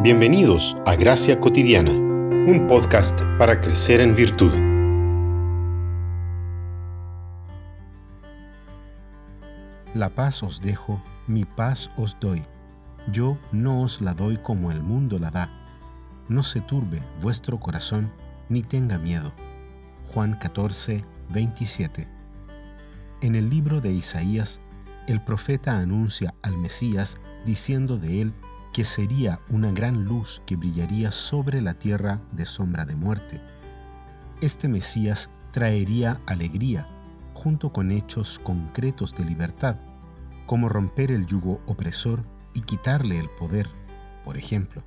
Bienvenidos a Gracia Cotidiana, un podcast para crecer en virtud. La paz os dejo, mi paz os doy. Yo no os la doy como el mundo la da. No se turbe vuestro corazón, ni tenga miedo. Juan 14, 27. En el libro de Isaías, el profeta anuncia al Mesías diciendo de él que sería una gran luz que brillaría sobre la tierra de sombra de muerte. Este Mesías traería alegría, junto con hechos concretos de libertad, como romper el yugo opresor y quitarle el poder, por ejemplo.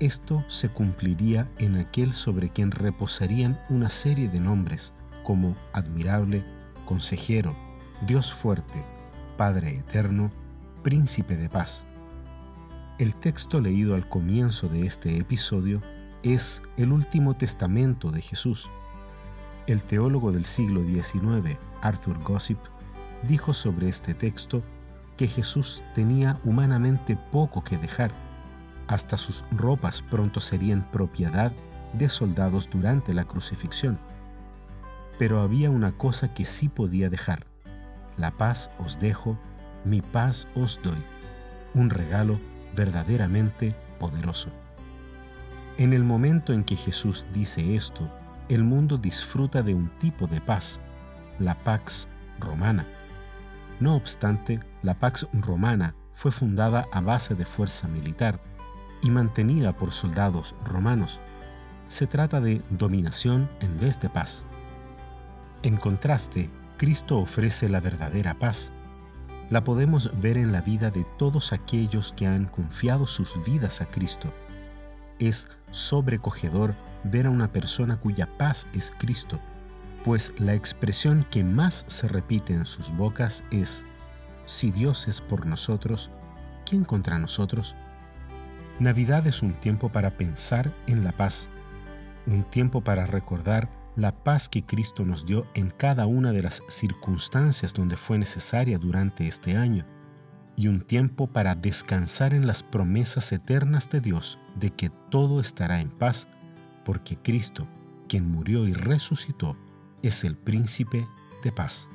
Esto se cumpliría en aquel sobre quien reposarían una serie de nombres como admirable, consejero, Dios fuerte, Padre eterno, príncipe de paz. El texto leído al comienzo de este episodio es el último testamento de Jesús. El teólogo del siglo XIX, Arthur Gossip, dijo sobre este texto que Jesús tenía humanamente poco que dejar. Hasta sus ropas pronto serían propiedad de soldados durante la crucifixión. Pero había una cosa que sí podía dejar. La paz os dejo, mi paz os doy. Un regalo verdaderamente poderoso. En el momento en que Jesús dice esto, el mundo disfruta de un tipo de paz, la Pax Romana. No obstante, la Pax Romana fue fundada a base de fuerza militar y mantenida por soldados romanos. Se trata de dominación en vez de paz. En contraste, Cristo ofrece la verdadera paz, la podemos ver en la vida de todos aquellos que han confiado sus vidas a Cristo. Es sobrecogedor ver a una persona cuya paz es Cristo, pues la expresión que más se repite en sus bocas es, si Dios es por nosotros, ¿quién contra nosotros? Navidad es un tiempo para pensar en la paz, un tiempo para recordar la paz que Cristo nos dio en cada una de las circunstancias donde fue necesaria durante este año, y un tiempo para descansar en las promesas eternas de Dios de que todo estará en paz, porque Cristo, quien murió y resucitó, es el príncipe de paz.